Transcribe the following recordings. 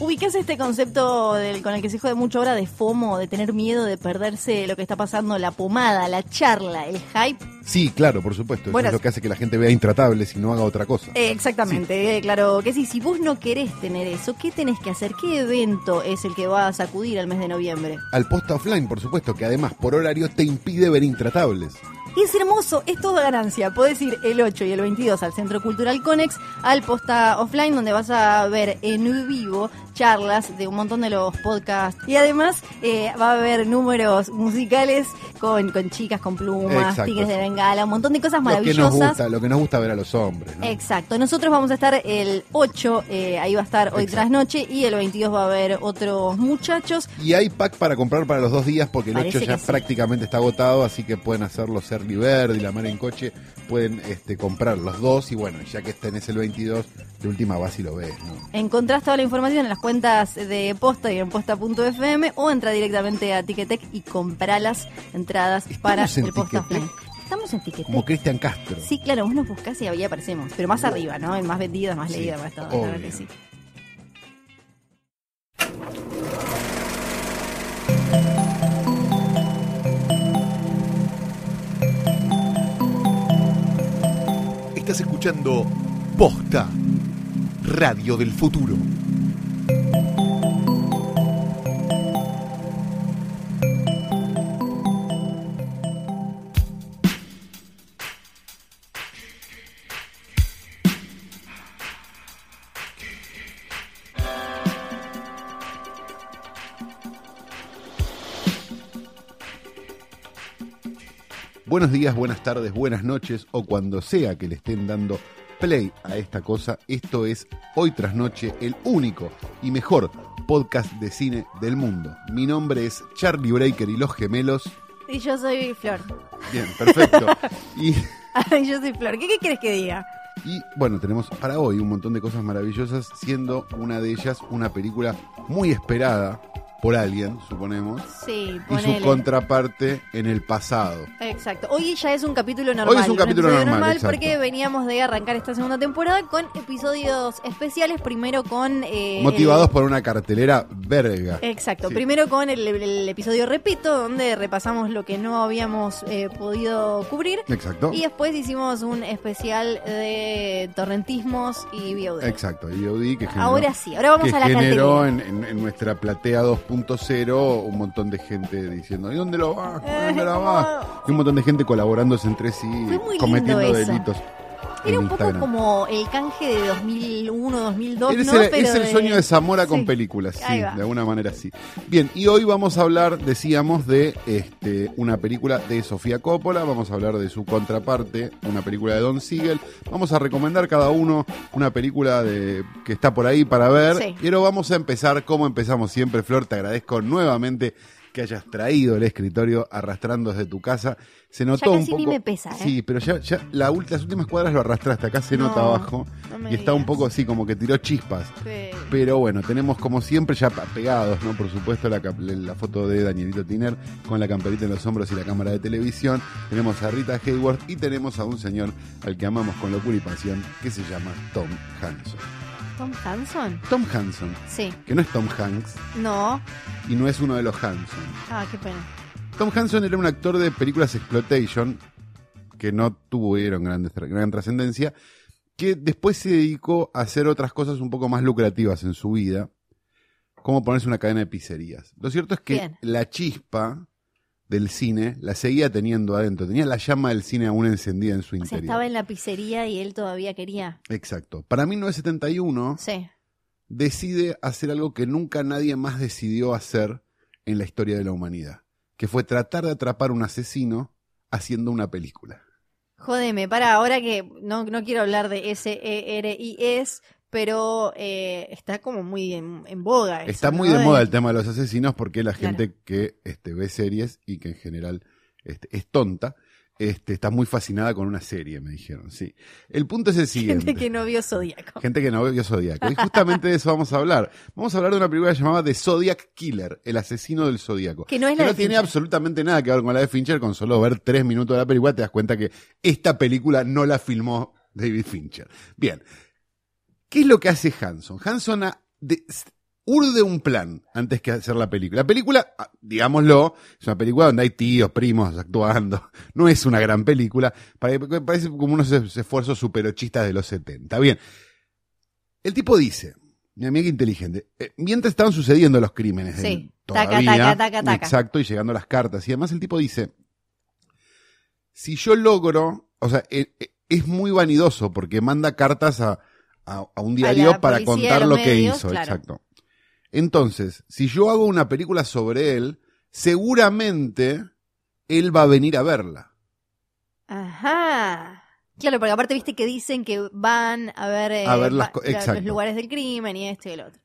¿Ubicás este concepto del, con el que se jode mucho ahora de FOMO, de tener miedo de perderse lo que está pasando, la pomada, la charla, el hype? Sí, claro, por supuesto. Eso Bueno, es lo que hace que la gente vea intratables y no haga otra cosa. Eh, exactamente, eh, claro que sí. Si vos no querés tener eso, ¿qué tenés que hacer? ¿Qué evento es el que va a sacudir al mes de noviembre? Al posta offline, por supuesto, que además por horario te impide ver intratables. Y es hermoso, es toda ganancia. Podés ir el 8 y el 22 al Centro Cultural Conex, al Posta Offline, donde vas a ver en vivo charlas de un montón de los podcasts. Y además eh, va a haber números musicales con, con chicas con plumas, Exacto. tigres de bengala, un montón de cosas Lo que, nos maravillosas. gusta, lo que nos gusta ver a los hombres. ¿no? Exacto, nosotros vamos a estar el 8, eh, ahí va a estar hoy Exacto. tras noche, y el 22 va a haber otros muchachos. Y hay pack para comprar para los dos días porque el Parece 8 ya sí. prácticamente está agotado, así que pueden hacerlo Serli Verde y la mar en coche, pueden este, comprar los dos y bueno, ya que tenés el 22, de última vas y lo ves. ¿no? Encontrás toda la información en las cuentas de Posta y en posta.fm o entra directamente a Ticketek y comprá las entradas para en el Posta. Estamos en Ticketek. Como Cristian Castro. Sí, claro, vos nos buscás y ahí aparecemos, pero más arriba, ¿no? El más vendido, el más Sí, más todo, claro que sí. Estás escuchando Posta, Radio del Futuro. Buenos días, buenas tardes, buenas noches o cuando sea que le estén dando play a esta cosa. Esto es Hoy tras Noche, el único y mejor podcast de cine del mundo. Mi nombre es Charlie Breaker y los gemelos. Y yo soy Flor. Bien, perfecto. Y, yo soy Flor. ¿Qué, qué quieres que diga? y, bueno, tenemos para hoy un montón de cosas maravillosas, siendo una de ellas una película muy esperada por alguien, suponemos, Sí, y ponele. su contraparte en el pasado. Exacto. Hoy ya es un capítulo normal. Hoy es un capítulo normal, exacto. porque veníamos de arrancar esta segunda temporada con episodios especiales. Primero con. eh, Motivados el- por una cartelera verga. Exacto. Sí. Primero con el, el episodio Repito, donde repasamos lo que no habíamos eh, podido cubrir. Exacto. Y después hicimos un especial de torrentismos y VOD. Exacto, y VOD que generó, Ahora sí, ahora vamos que a la generó cartelera. en, en- en nuestra platea 2.0 un montón de gente diciendo ¿y dónde lo va? ¿Dónde la va? Y un montón de gente colaborándose entre sí, Fue muy cometiendo lindo eso. delitos. Era un poco como el canje de 2001, 2002, Es, ¿no? el, Pero es el sueño de Zamora con sí. películas, sí, de alguna manera sí. Bien, y hoy vamos a hablar, decíamos, de este, una película de Sofía Coppola, vamos a hablar de su contraparte, una película de Don Siegel, vamos a recomendar cada uno una película de, que está por ahí para ver, Sí. pero vamos a empezar como empezamos siempre, Flor, te agradezco nuevamente que hayas traído el escritorio arrastrando desde tu casa. Se notó Ya un casi poco. ni me pesa, ¿eh? Sí, pero ya, ya la las últimas cuadras lo arrastraste, acá se No, nota abajo. no y está un poco así, como que tiró chispas. Sí. Pero bueno, tenemos como siempre ya pegados, ¿no? Por supuesto, la, la foto de Danielito Tiner con la camperita en los hombros y la cámara de televisión. Tenemos a Rita Hayworth y tenemos a un señor al que amamos con locura y pasión que se llama Tom Hanson. ¿Tom Hanson? Tom Hanson, Sí. que no es Tom Hanks No. y no es uno de los Hanson. Ah, qué pena. Tom Hanson era un actor de películas exploitation que no tuvieron grandes- gran trascendencia, que después se dedicó a hacer otras cosas un poco más lucrativas en su vida, como ponerse una cadena de pizzerías. Lo cierto es que Bien. la chispa del cine la seguía teniendo adentro, tenía la llama del cine aún encendida en su O sea, interior. estaba en la pizzería y él todavía quería. Exacto. Para 1971 Sí. decide hacer algo que nunca nadie más decidió hacer en la historia de la humanidad, que fue tratar de atrapar un asesino haciendo una película. Jódeme, para, ahora que no, no quiero hablar de S-E-R-I-S, pero eh, está como muy en, en boga. eso, Está muy ¿no? de moda el tema de los asesinos porque la Claro. gente que este, ve series y que en general este, es tonta, este, está muy fascinada con una serie, me dijeron. Sí. El punto es el siguiente. Gente que no vio Zodíaco. Gente que no vio Zodíaco. Y justamente de eso vamos a hablar. Vamos a hablar de una película llamada The Zodiac Killer, el asesino del Zodíaco. Que no es la de tiene Fincher. absolutamente nada que ver con la de Fincher, con solo ver tres minutos de la película te das cuenta que esta película no la filmó David Fincher. Bien. ¿Qué es lo que hace Hanson? Hanson ha- de- urde un plan antes que hacer la película. La película, ah, digámoslo, es una película donde hay tíos, primos actuando. No es una gran película. Pare- Parece como unos es- esfuerzos superochistas de los 70. Bien. El tipo dice, mi amiga inteligente, eh, mientras estaban sucediendo los crímenes, Sí. todavía, taca, taca, taca. exacto, y llegando las cartas, y además el tipo dice, si yo logro, o sea, eh, eh, es muy vanidoso porque manda cartas a, a- a un diario para contar lo que hizo, claro. exacto. Entonces, si yo hago una película sobre él, seguramente él va a venir a verla. Ajá. Claro, porque aparte viste que dicen que van a ver, eh, A ver las va- los lugares del crimen y esto y el otro.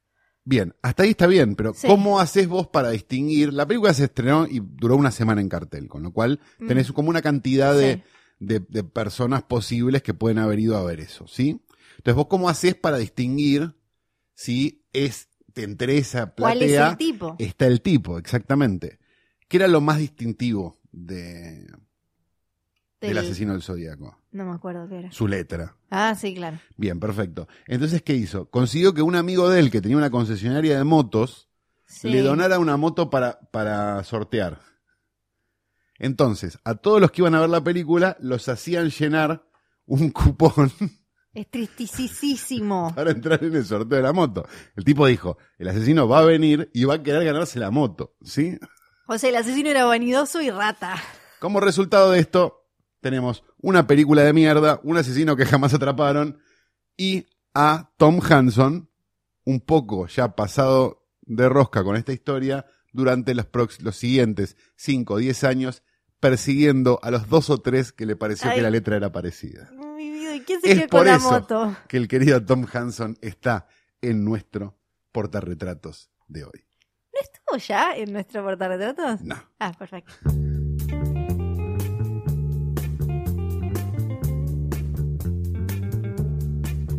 Bien, hasta ahí está bien, pero Sí. ¿cómo haces vos para distinguir? La película se estrenó y duró una semana en cartel, con lo cual tenés Mm. como una cantidad de, Sí. de, de personas posibles que pueden haber ido a ver eso, ¿sí? Entonces, ¿vos cómo haces para distinguir si es, te interesa, ¿Cuál es platea, el tipo? está el tipo, exactamente? ¿Qué era lo más distintivo de, del Del- asesino del zodíaco? No me acuerdo qué era. Su letra. Ah, sí, claro. Bien, perfecto. Entonces, ¿qué hizo? Consiguió que un amigo de él, que tenía una concesionaria de motos, Sí. le donara una moto para, para sortear. Entonces, a todos los que iban a ver la película, los hacían llenar un cupón Es tristisísimo. para entrar en el sorteo de la moto. El tipo dijo, el asesino va a venir y va a querer ganarse la moto, ¿sí? O sea, el asesino era vanidoso y rata. Como resultado de esto, tenemos una película de mierda, un asesino que jamás atraparon y a Tom Hanson, un poco ya pasado de rosca con esta historia, durante los, los siguientes 5 o 10 años, persiguiendo a los dos o tres que le pareció Ay. que la letra era parecida. Mi vida, ¿y quién se Es quedó por con la eso moto? que el querido Tom Hanson está en nuestro portarretratos de hoy. ¿No estuvo ya en nuestro portarretratos? No. Ah, perfecto.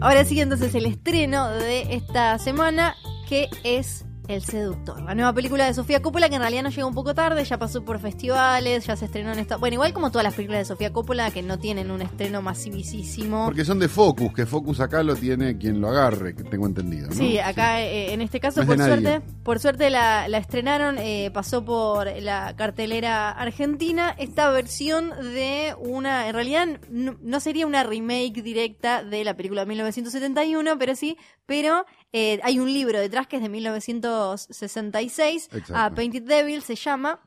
Ahora sí, entonces el estreno de esta semana, que es El Seductor, la nueva película de Sofía Coppola, que en realidad nos llega un poco tarde, ya pasó por festivales, ya se estrenó en esta... Bueno, igual como todas las películas de Sofía Coppola, que no tienen un estreno masivísimo. Porque son de Focus, que Focus acá lo tiene quien lo agarre, que tengo entendido. ¿no? Sí, acá eh, en este caso, No por nadie. suerte, por suerte la, la estrenaron, eh, pasó por la cartelera argentina. Esta versión de una, en realidad no, no sería una remake directa de la película de 1971, pero sí, pero eh, hay un libro detrás que es de 1966, Exacto. a Painted Devil se llama,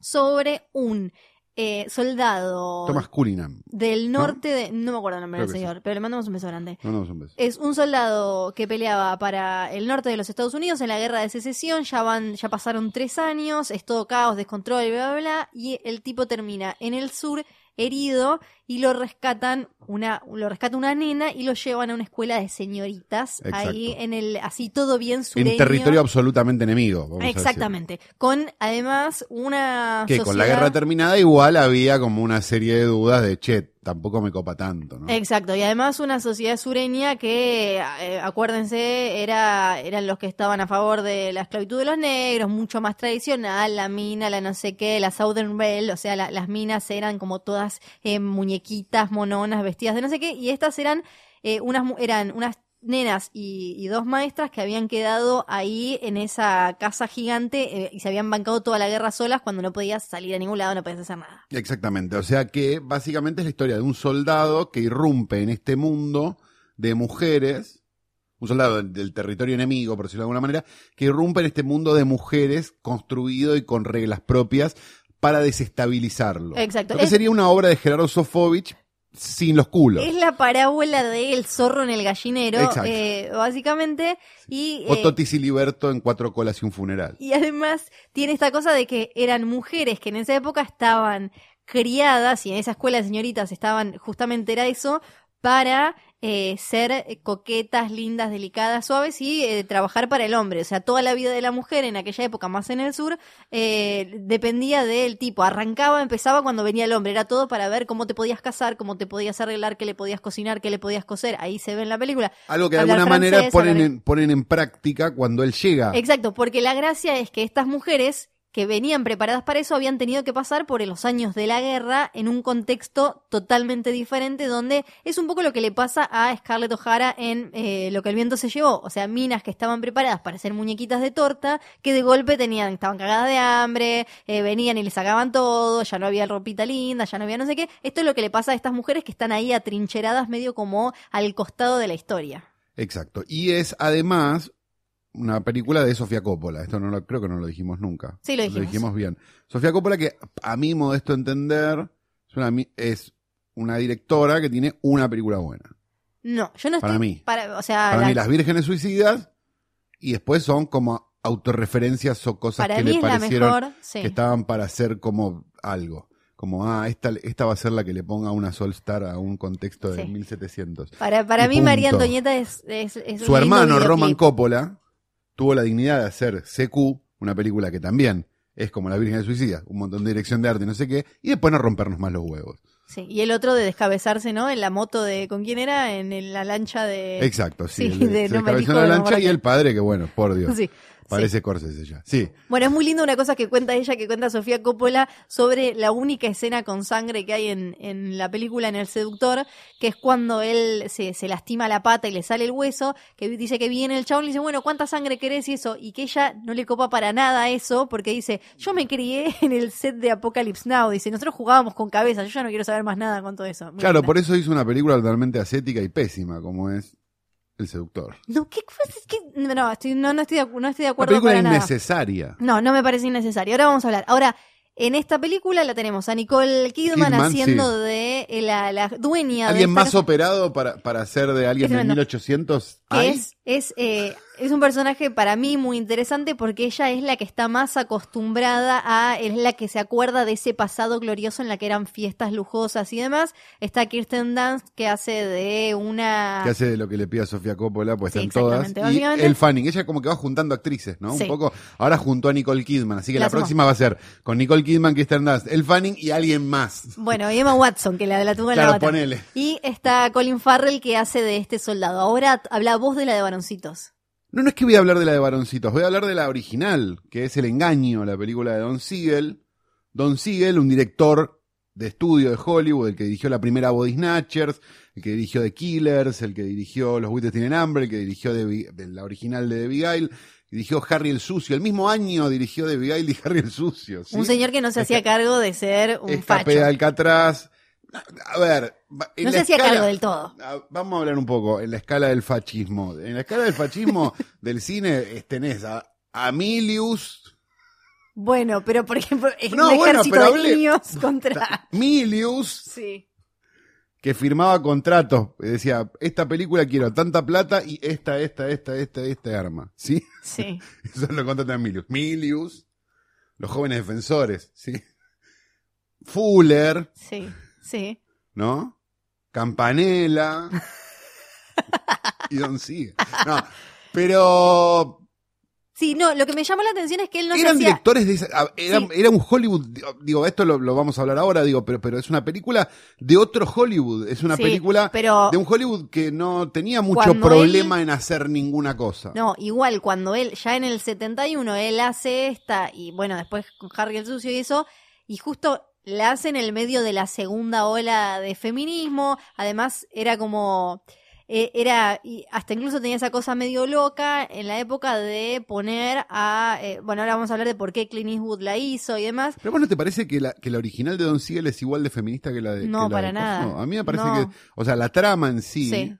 sobre un eh, soldado Thomas Cunningham. del norte de, no me acuerdo el nombre Creo del sí. señor, pero le mandamos un beso grande. No, no, son besos. Es un soldado que peleaba para el norte de los Estados Unidos en la guerra de secesión. Ya van, ya pasaron tres años, es todo caos, descontrol, bla, bla, bla. Y el tipo termina en el sur herido y lo rescatan una, lo rescata una nena y lo llevan a una escuela de señoritas Exacto. ahí en el, así todo bien sureño. En territorio absolutamente enemigo. vamos a decir. Exactamente. Con además una Que con la guerra terminada igual había como una serie de dudas de, che, tampoco me copa tanto, ¿no? Exacto, y además una sociedad sureña que, eh, acuérdense, era, eran los que estaban a favor de la esclavitud de los negros, mucho más tradicional, la mina, la no sé qué, la Southern Belle, o sea, la- las minas eran como todas eh, muñequitas, mononas, vestidas de no sé qué, y estas eran, eh, unas, eran unas nenas y, dos maestras que habían quedado ahí en esa casa gigante eh, y se habían bancado toda la guerra solas cuando no podías salir a ningún lado, no podías hacer nada. Exactamente. O sea que básicamente es la historia de un soldado que irrumpe en este mundo de mujeres, un soldado del territorio enemigo, por decirlo de alguna manera, que irrumpe en este mundo de mujeres construido y con reglas propias para desestabilizarlo. Exacto. Lo que Es- sería una obra de Gerardo Sofovich sin los culos. Es la parábola del zorro en el gallinero, eh, básicamente. Y, O eh, Toti Siliberto en cuatro colas y un funeral. y además tiene esta cosa de que eran mujeres que en esa época estaban criadas y en esa escuela de señoritas estaban, justamente era eso, para eh, ser eh, coquetas, lindas, delicadas, suaves y eh, trabajar para el hombre. O sea, toda la vida de la mujer en aquella época, más en el sur, eh, dependía del tipo. Arrancaba, empezaba cuando venía el hombre. Era todo para ver cómo te podías casar, cómo te podías arreglar, qué le podías cocinar, qué le podías coser. Ahí se ve en la película. Algo que de alguna manera francés, ponen hablar- en, ponen en práctica cuando él llega. Exacto, porque la gracia es que estas mujeres que venían preparadas para eso habían tenido que pasar por los años de la guerra en un contexto totalmente diferente, donde es un poco lo que le pasa a Scarlett O'Hara en eh, Lo que el viento se llevó. O sea, minas que estaban preparadas para hacer muñequitas de torta, que de golpe tenían, estaban cagadas de hambre, eh, venían y les sacaban todo, ya no había ropita linda, ya no había no sé qué. Esto es lo que le pasa a estas mujeres que están ahí atrincheradas medio como al costado de la historia. Exacto. Y es además una película de Sofía Coppola. Esto no lo, creo que no lo dijimos nunca. Sí, lo dijimos. Lo dijimos bien. Sofía Coppola, que a mí, modesto entender, es una, mi- es una directora que tiene una película buena. No, yo no Para estoy. mí. Para, o sea, Para la- mí, Las Vírgenes Suicidas, y después son como autorreferencias o cosas para que mí le es la parecieron mejor. Sí. que estaban para hacer como algo. Como, ah, esta, esta va a ser la que le ponga una Sol Star a un contexto de Sí. 1700. Para, para Y mí, María punto. Antonieta es. es, es Su un hermano. Roman Coppola, tuvo la dignidad de hacer CQ, una película que también es como La Virgen de Suicida, un montón de dirección de arte y no sé qué, y después no rompernos más los huevos. Sí, y el otro de descabezarse, ¿no? En la moto de. ¿Con quién era? En la lancha de. Exacto, sí. Sí, el de- se no me descabezó elijo en la lancha y el padre, que bueno, por Dios. Sí. Parece Corsese ya. Sí. Bueno, es muy lindo una cosa que cuenta ella, que cuenta Sofía Coppola, sobre la única escena con sangre que hay en, en la película, en El Seductor, que es cuando él se, se lastima la pata y le sale el hueso, que dice que viene el chabón y le dice, bueno, ¿cuánta sangre querés y eso? Y que ella no le copa para nada eso, porque dice, yo me crié en el set de Apocalypse Now, dice, nosotros jugábamos con cabeza, yo ya no quiero saber más nada con todo eso. Muy Claro, linda. por eso hizo una película totalmente ascética y pésima, como es El Seductor. No, ¿qué cosa? Es que- no, estoy, no, no, estoy de, no estoy de acuerdo película para nada. innecesaria. No, no me parece innecesario. Ahora vamos a hablar. Ahora, en esta película la tenemos a Nicole Kidman, Kidman, haciendo sí. de eh, la, la dueña de Alguien más operado para, para ser de alguien de tremendo. 1800. que ¿Hay? es es eh, es un personaje para mí muy interesante porque ella es la que está más acostumbrada a es la que se acuerda de ese pasado glorioso en la que eran fiestas lujosas y demás está Kirsten Dunst que hace de una que hace de lo que le pide a Sofía Coppola, pues Sí, están todas. Y el Fanning, ella como que va juntando actrices, ¿no? Sí. Un poco. Ahora juntó a Nicole Kidman, así que La próxima va a ser con Nicole Kidman, Kristen Dunst, el Fanning y alguien más. Bueno, y Emma Watson, que la, la tuvo en Claro, la bata. ponele. Y está Colin Farrell, que hace de este soldado. Ahora habla vos de la de varoncitos. No, no es que voy a hablar de la de varoncitos, voy a hablar de la original, que es El Engaño, la película de Don Siegel. Don Siegel, un director de estudio de Hollywood, el que dirigió la primera Body Snatchers, el que dirigió The Killers, el que dirigió Los buitres tienen hambre, el que dirigió de, de la original de Beguile, dirigió Harry el Sucio, el mismo año dirigió The Beguile y Harry el Sucio. ¿sí? Un señor que no se hacía cargo de ser un facho. Escape de Alcatraz. A ver, No hacía escala- cargo del todo. Ah, Vamos a hablar un poco en la escala del fascismo. En la escala del fascismo del cine eh, tenés a Amilius, Bueno, pero por ejemplo, No, bueno, ejército pero de niños contra. Milius, Sí. que firmaba contratos. Decía, esta película quiero tanta plata y esta, esta, esta, esta, esta arma. ¿Sí? Sí. Eso lo contrata a Milius. Milius, los jóvenes defensores, ¿sí? Fuller, Sí. Sí. ¿no? Campanella. y Don Sigue. No, pero Sí, no, lo que me llamó la atención es que él no se eran hacía. directores de esa, era, Sí. era un Hollywood, digo, esto lo, lo vamos a hablar ahora, digo, pero, pero es una película de otro Hollywood, es una Sí, película pero- de un Hollywood que no tenía mucho problema en hacer ninguna cosa. No, igual cuando él, ya en el 71, él hace esta, y bueno, después con Harry el Sucio y eso, y justo la hace en el medio de la segunda ola de feminismo, además era como, eh, era, hasta incluso tenía esa cosa medio loca en la época de poner a, eh, bueno, ahora vamos a hablar de por qué Clint Eastwood la hizo y demás, Pero bueno, ¿te parece que la, que la original de Don Siegel es igual de feminista que la de No, que la para de nada. A mí me parece No. que, o sea, la trama en sí, sí.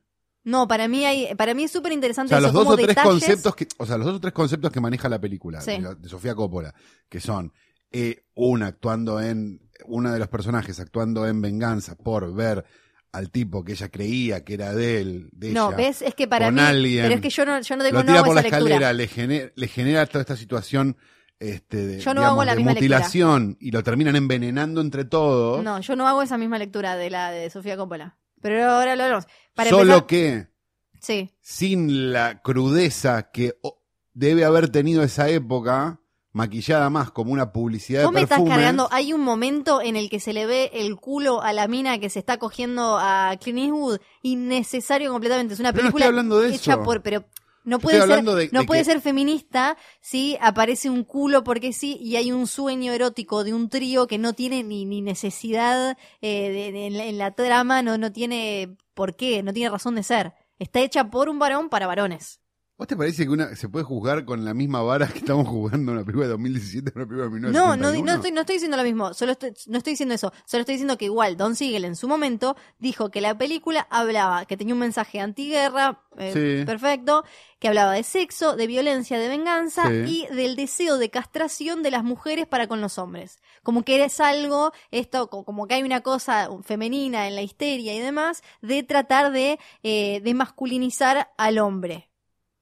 No, para mí hay, para mí es súper o interesante sea, eso, los dos o tres detalles- conceptos que, o sea, los dos o tres conceptos que maneja la película Sí. de Sofía Coppola, que son eh, una actuando en, una de los personajes actuando en venganza por ver al tipo que ella creía que era de él, de No, ella, ves, es que para con mí, alguien, pero es que yo no, yo no tengo lo no tira hago por la lectura. escalera, le genera, le genera toda esta situación este, de, Yo no digamos, hago la de misma lectura. mutilación y lo terminan envenenando entre todos. No, yo no hago esa misma lectura de la de Sofía Coppola. Pero ahora lo. Para Solo empezar- que Sí, sin la crudeza que debe haber tenido esa época, maquillada más como una publicidad vos de me estás cargando. Hay un momento en el que se le ve el culo a la mina que se está cogiendo a Clint Eastwood. Innecesario completamente. Es una Pero no película estoy hablando de hecha eso. por. Pero no puede ser, de- no de puede que- ser feminista si aparece un culo porque sí y hay un sueño erótico de un trío que no tiene ni, ni necesidad eh, de- de- en, la, en la trama, no, no tiene por qué, no tiene razón de ser. Está hecha por un varón para varones. ¿Vos te parece que una se puede juzgar con la misma vara que estamos jugando una película de 2017 una película de No, no, 1971? no estoy, no estoy diciendo lo mismo, solo estoy, no estoy diciendo eso, solo estoy diciendo que igual Don Siegel en su momento dijo que la película hablaba, que tenía un mensaje antiguerra, eh, Sí. perfecto, que hablaba de sexo, de violencia, de venganza Sí. y del deseo de castración de las mujeres para con los hombres. Como que es algo, esto, co- como que hay una cosa femenina en la histeria y demás, de tratar de, eh, de masculinizar al hombre.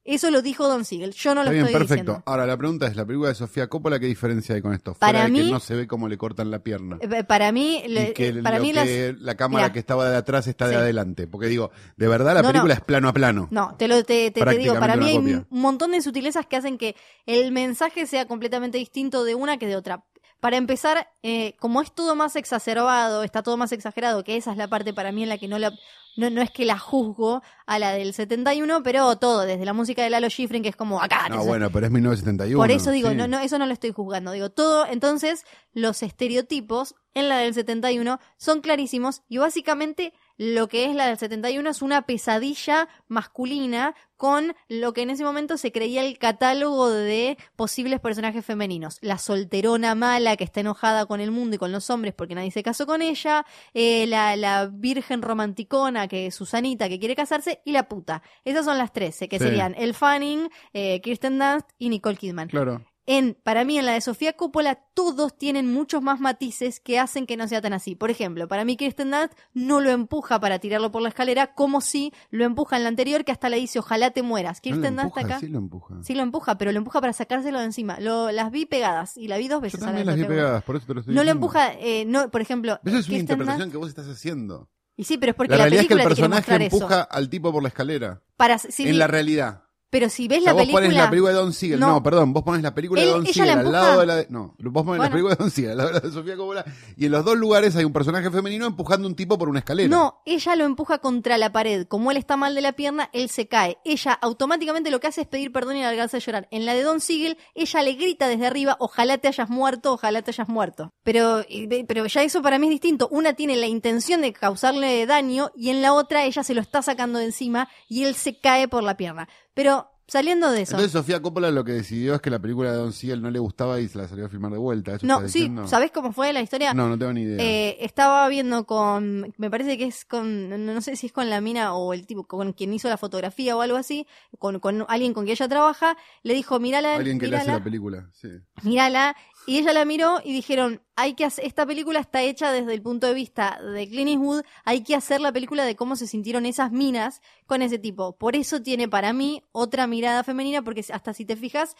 Eso lo dijo Don Siegel, yo no lo bien, estoy perfecto. diciendo. Ahora, la pregunta es, ¿la película de Sofía Coppola qué diferencia hay con esto? Para de que mí- no se ve cómo le cortan la pierna. Eh, Para mí, le- y que, para lo mí las, que la cámara Mirá. que estaba de atrás está de Sí. adelante. Porque digo, de verdad la No, no. película es plano a plano. No, te lo te, te- te digo, Prácticamente para mí una hay copia. un montón de sutilezas que hacen que el mensaje sea completamente distinto de una que de otra. Para empezar, eh, como es todo más exacerbado, está todo más exagerado, que esa es la parte para mí en la que no la no, no es que la juzgo a la del 71, pero todo, desde la música de Lalo Schifrin, que es como acá. No, bueno, pero es 1971. Por eso digo, sí. no, no, eso no lo estoy juzgando. Digo, todo, entonces, los estereotipos en la del 71 son clarísimos y básicamente lo que es la del 71 es una pesadilla masculina con lo que en ese momento se creía el catálogo de posibles personajes femeninos. La solterona mala que está enojada con el mundo y con los hombres porque nadie se casó con ella, eh, la, la virgen romanticona que es Susanita que quiere casarse y la puta. Esas son las 13, que Sí. serían El Fanning, eh, Kirsten Dunst y Nicole Kidman. Claro. En, para mí, en la de Sofía Coppola, todos tienen muchos más matices que hacen que no sea tan así. Por ejemplo, para mí Kirsten Dunst no lo empuja para tirarlo por la escalera, como si lo empuja en la anterior, que hasta le dice, ojalá te mueras. ¿No lo Kirsten Dunst acá. Sí lo empuja. Sí lo empuja, pero lo empuja para sacárselo de encima. Lo, las vi pegadas y la vi dos Yo veces. a la también las vi pegadas, por eso te lo estoy No lo empuja, eh, no, por ejemplo. Esa es una interpretación Dunst- que vos estás haciendo. Y sí, pero es porque La la, realidad es que el película personaje empuja eso. al tipo por la escalera. Para, sí, en la realidad. Pero si ves O sea, la vos película. pones la película de Don Siegel. No, No. perdón, vos pones la película Él- de Don Siegel al lado de la de. No, vos pones la película de Don Siegel al lado de la de Sofía Coppola. Y en los dos lugares hay un personaje femenino empujando un tipo por una escalera. No, ella lo empuja contra la pared. Como él está mal de la pierna, él se cae. Ella automáticamente lo que hace es pedir perdón y largarse a llorar. En la de Don Siegel, ella le grita desde arriba, ojalá te hayas muerto, ojalá te hayas muerto. Pero, pero ya eso para mí es distinto. Una tiene la intención de causarle daño y en la otra ella se lo está sacando de encima y él se cae por la pierna. Pero saliendo de eso. Entonces Sofía Coppola lo que decidió es que la película de Don Siegel no le gustaba y se la salió a filmar de vuelta. ¿Eso no, sí? ¿sabés cómo fue la historia? No, no tengo ni idea. Eh, estaba viendo con, me parece que es con, no sé si es con la mina o el tipo, con quien hizo la fotografía o algo así, con, con alguien con quien ella trabaja, le dijo, mírala, Alguien que le hace la película. Sí. mírala, y ella la miró y dijeron, hay que hacer, esta película está hecha desde el punto de vista de Clint Eastwood, hay que hacer la película de cómo se sintieron esas minas con ese tipo. Por eso tiene para mí otra mirada femenina, porque hasta si te fijas,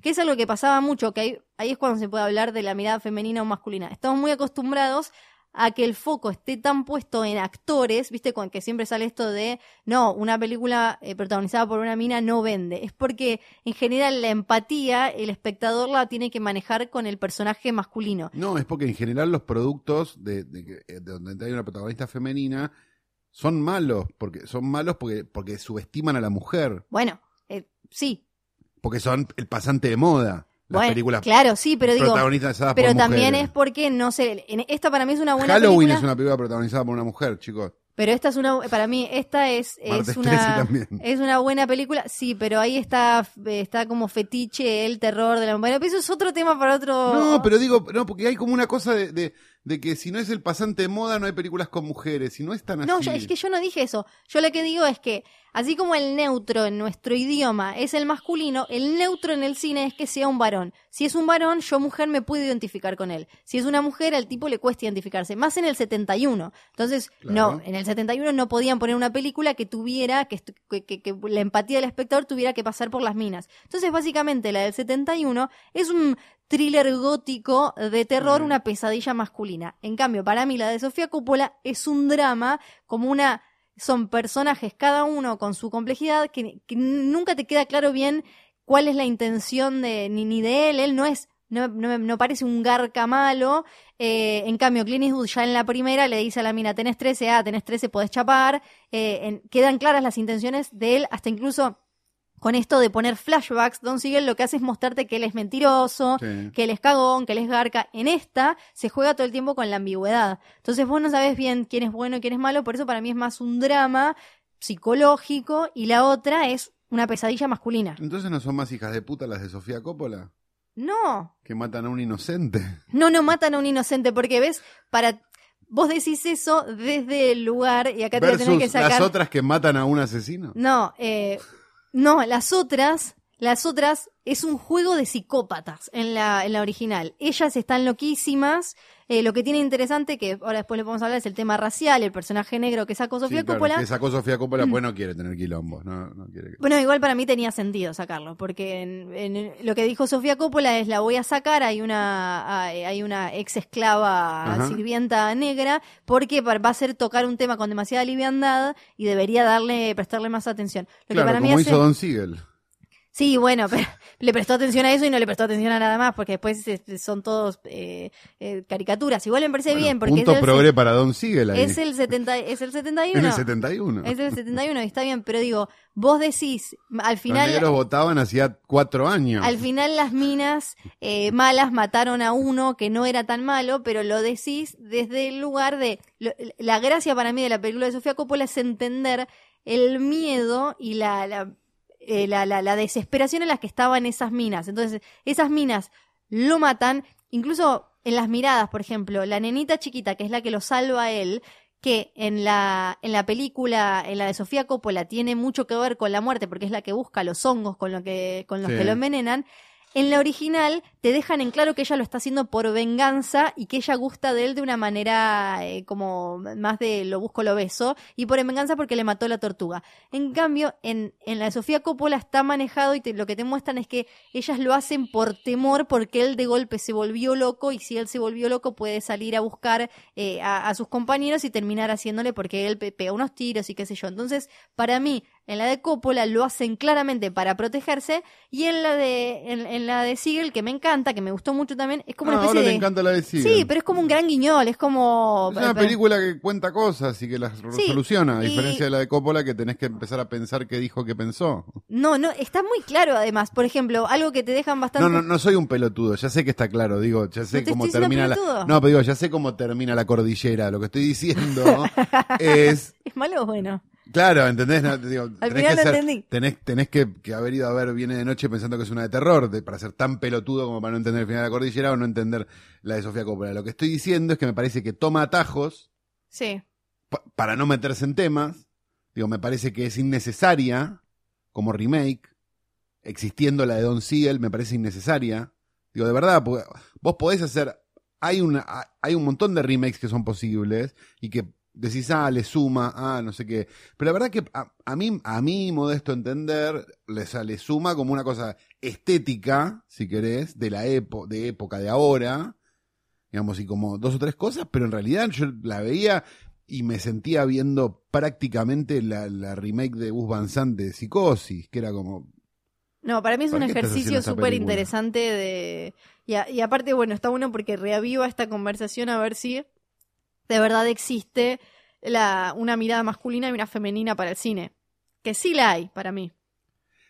que es algo que pasaba mucho, que ahí, ahí es cuando se puede hablar de la mirada femenina o masculina. Estamos muy acostumbrados a que el foco esté tan puesto en actores, viste, con que siempre sale esto de, no, una película eh, protagonizada por una mina no vende. Es porque en general la empatía, el espectador la tiene que manejar con el personaje masculino. No, es porque en general los productos de, eh, de donde hay una protagonista femenina son malos, porque son malos porque, porque subestiman a la mujer, Bueno, eh, sí. porque son el pasante de moda. Las Bueno, películas claro, sí, pero digo, protagonizadas pero por también mujeres. es porque no sé, en- esta para mí es una buena Halloween película, es una película protagonizada por una mujer, chicos. pero esta es una para mí esta es es 13 una es una buena película, sí, pero ahí está está como fetiche el terror de la bueno, pero eso es otro tema para otro No, pero digo, no, porque hay como una cosa de, de, de que si no es el pasante de moda no hay películas con mujeres, si no es tan así. No, es que yo no dije eso. Yo lo que digo es que, así como el neutro en nuestro idioma es el masculino, el neutro en el cine es que sea un varón. Si es un varón, yo mujer me puedo identificar con él. Si es una mujer, al tipo le cuesta identificarse. Más en el 71. Entonces, Claro. no, en el 71 no podían poner una película que tuviera, que, que, que- que la empatía del espectador tuviera que pasar por las minas. Entonces, básicamente, la del 71 es un thriller gótico de terror, Mm. una pesadilla masculina. En cambio, para mí la de Sofía Coppola es un drama como una son personajes cada uno con su complejidad que, que nunca te queda claro bien cuál es la intención de ni, ni de él, él no es no, no, no parece un garca malo, eh, en cambio Clint Eastwood ya en la primera le dice a la mina tenés 13, ah, tenés 13, podés chapar, eh, en- quedan claras las intenciones de él, hasta incluso con esto de poner flashbacks, Don Siegel lo que hace es mostrarte que él es mentiroso, Sí. que él es cagón, que él es garca. En esta se juega todo el tiempo con la ambigüedad. Entonces vos no sabes bien quién es bueno y quién es malo, por eso para mí es más un drama psicológico y la otra es una pesadilla masculina. Entonces no son más hijas de puta las de Sofía Coppola, No, que matan a un inocente. no, no matan a un inocente, porque ves, para... Vos decís eso desde el lugar y acá te voy a tener que Versus sacar... las otras que matan a un asesino. No, eh, no, las otras, las otras es un juego de psicópatas en la, en la original. Ellas están loquísimas. Eh, lo que tiene interesante, que ahora después le podemos hablar, es el tema racial, el personaje negro que sacó Sofía Sí, claro, Coppola. que sacó Sofía Coppola, pues no quiere tener quilombos. No, no quiere que- Bueno, igual para mí tenía sentido sacarlo, porque en, en lo que dijo Sofía Coppola es la voy a sacar, hay una hay hay una ex esclava Ajá. sirvienta negra, porque va a ser tocar un tema con demasiada liviandad y debería darle prestarle más atención. Lo Claro, que para mí como hace- hizo Don Siegel. Sí, bueno, pero le prestó atención a eso y no le prestó atención a nada más, porque después este, son todos eh, eh, caricaturas. Igual me parece Bueno, bien, porque punto es el, progre para Don Siegel ahí. es el 70, es el 71. En el 71. Es el 71 y está bien, pero digo, vos decís, al Los final, negros votaban hacía cuatro años. al final las minas eh, malas mataron a uno que no era tan malo, pero lo decís desde el lugar de, lo- la gracia para mí de la película de Sofía Coppola es entender el miedo y la, la, eh, la, la- la desesperación en las que estaban esas minas. Entonces, esas minas lo matan, incluso en las miradas, por ejemplo, la nenita chiquita, que es la que lo salva a él, que en la, en la película, en la de Sofía Coppola, tiene mucho que ver con la muerte, porque es la que busca los hongos con, lo que, con los Sí. que lo envenenan. En la original te dejan en claro que ella lo está haciendo por venganza y que ella gusta de él de una manera eh, como más de lo busco, lo beso, y por venganza porque le mató la tortuga. En cambio, en, en la de Sofía Coppola está manejado y te- lo que te muestran es que ellas lo hacen por temor porque él de golpe se volvió loco y si él se volvió loco puede salir a buscar eh, a, a sus compañeros y terminar haciéndole porque él pe- pega unos tiros y qué sé yo. Entonces, para mí, en la de Coppola lo hacen claramente para protegerse y en la de en, en la de Siegel, que me encanta, que me gustó mucho también, es como Ah, una especie ahora de... te encanta la de Siegel. Sí, pero es como un gran guiñol, es como... Es una pero- película que cuenta cosas y que las resoluciona, a y- diferencia de la de Coppola que tenés que empezar a pensar qué dijo, qué pensó. No, no, está muy claro además. Por ejemplo, algo que te dejan bastante... No, no, no soy un pelotudo, ya sé que está claro, digo, ya sé No cómo termina la... No, pero digo, ya sé cómo termina la cordillera, lo que estoy diciendo es... ¿Es malo o bueno? Claro, ¿entendés? No, digo, Al tenés final que lo ser- entendí. Tenés, tenés que, que haber ido a ver Viene de Noche pensando que es una de terror, de- para ser tan pelotudo como para no entender el final de la cordillera o no entender la de Sofía Coppola. Lo que estoy diciendo es que me parece que toma atajos Sí. pa- para no meterse en temas. Digo, me parece que es innecesaria como remake. Existiendo la de Don Siegel, me parece innecesaria. Digo, de verdad, vos podés hacer. Hay, una, hay un montón de remakes que son posibles y que decís, ah, le suma, ah, no sé qué. Pero la verdad que a, a mí, a mí, modesto entender, le, le suma como una cosa estética, si querés, de la epo, de época de ahora, digamos, y como dos o tres cosas, pero en realidad yo la veía y me sentía viendo prácticamente la, la remake de Gus Van Sant de Psicosis, que era como, No, para mí es un ¿Para qué estás ejercicio súper interesante de... Y, a- y aparte, bueno, está bueno porque reaviva esta conversación a ver si de verdad existe la, una mirada masculina y una femenina para el cine. Que sí la hay, para mí.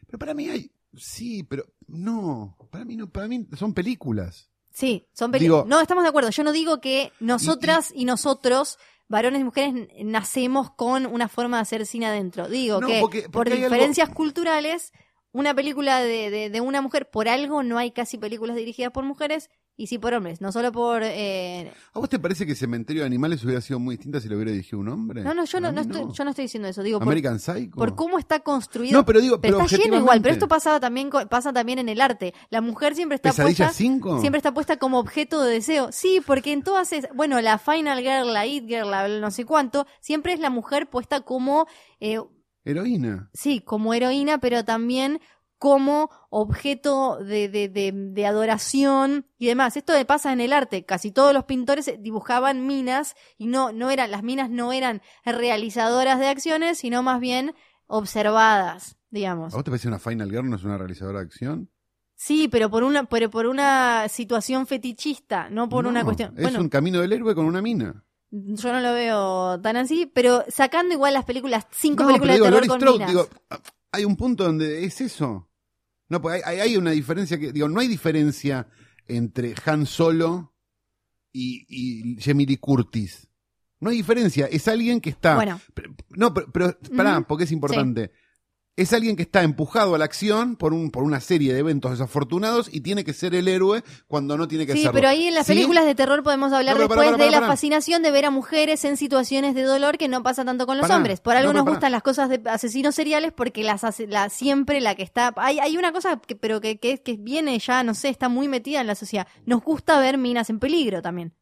pero para mí hay, sí, pero no, para mí no, para mí son películas. Sí, son Digo- No, estamos de acuerdo. Yo no digo que nosotras y, nosotros, varones y mujeres, nacemos con una forma de hacer cine adentro. Digo No, que porque- por algo- diferencias culturales, una película de, de, de una mujer, por algo no hay casi películas dirigidas por mujeres y sí por hombres. No solo por... eh, ¿A vos te parece que Cementerio de Animales hubiera sido muy distinta si lo hubiera dirigido un hombre? No, no, yo no, estoy, yo no estoy diciendo eso. Digo, por, American Psycho. por cómo está construido. No, pero digo, Pero pero está lleno igual, pero esto pasaba también, pasa también en el arte. La mujer siempre está ¿Pesadilla puesta... 5? Siempre está puesta como objeto de deseo. Sí, porque en todas es, bueno, la Final Girl, la It Girl, la no sé cuánto, siempre es la mujer puesta como, eh, Heroína. sí, como heroína, pero también como objeto de, de, de, de adoración y demás. Esto pasa en el arte. Casi todos los pintores dibujaban minas y no, no eran, las minas no eran realizadoras de acciones, sino más bien observadas, digamos. ¿A vos te parece una Final Girl no es una realizadora de acción? Sí, pero por una, pero por una situación fetichista, no por una cuestión. Es Bueno, un camino del héroe con una mina. yo no lo veo tan así, pero sacando igual las películas, cinco No, películas pero digo, de terror Laurie con Strode, minas. digo, hay un punto donde es eso. No, pues hay, hay una diferencia que, digo, no hay diferencia entre Han Solo y, y Jamie Lee Curtis. No hay diferencia, es alguien que está... Bueno. Pero- no, pero, pero pará, porque es importante. Es alguien que está empujado a la acción por, un, por una serie de eventos desafortunados y tiene que ser el héroe cuando no tiene que Sí, serlo. pero ahí en las ¿Sí? películas de terror podemos hablar No, después de la fascinación de ver a mujeres en situaciones de dolor que no pasa tanto con los hombres. Por algo No, nos gustan las cosas de asesinos seriales porque las hace- la, siempre la que está... Hay, hay una cosa que, pero que, que, que viene ya, no sé, está muy metida en la sociedad. Nos gusta ver minas en peligro también.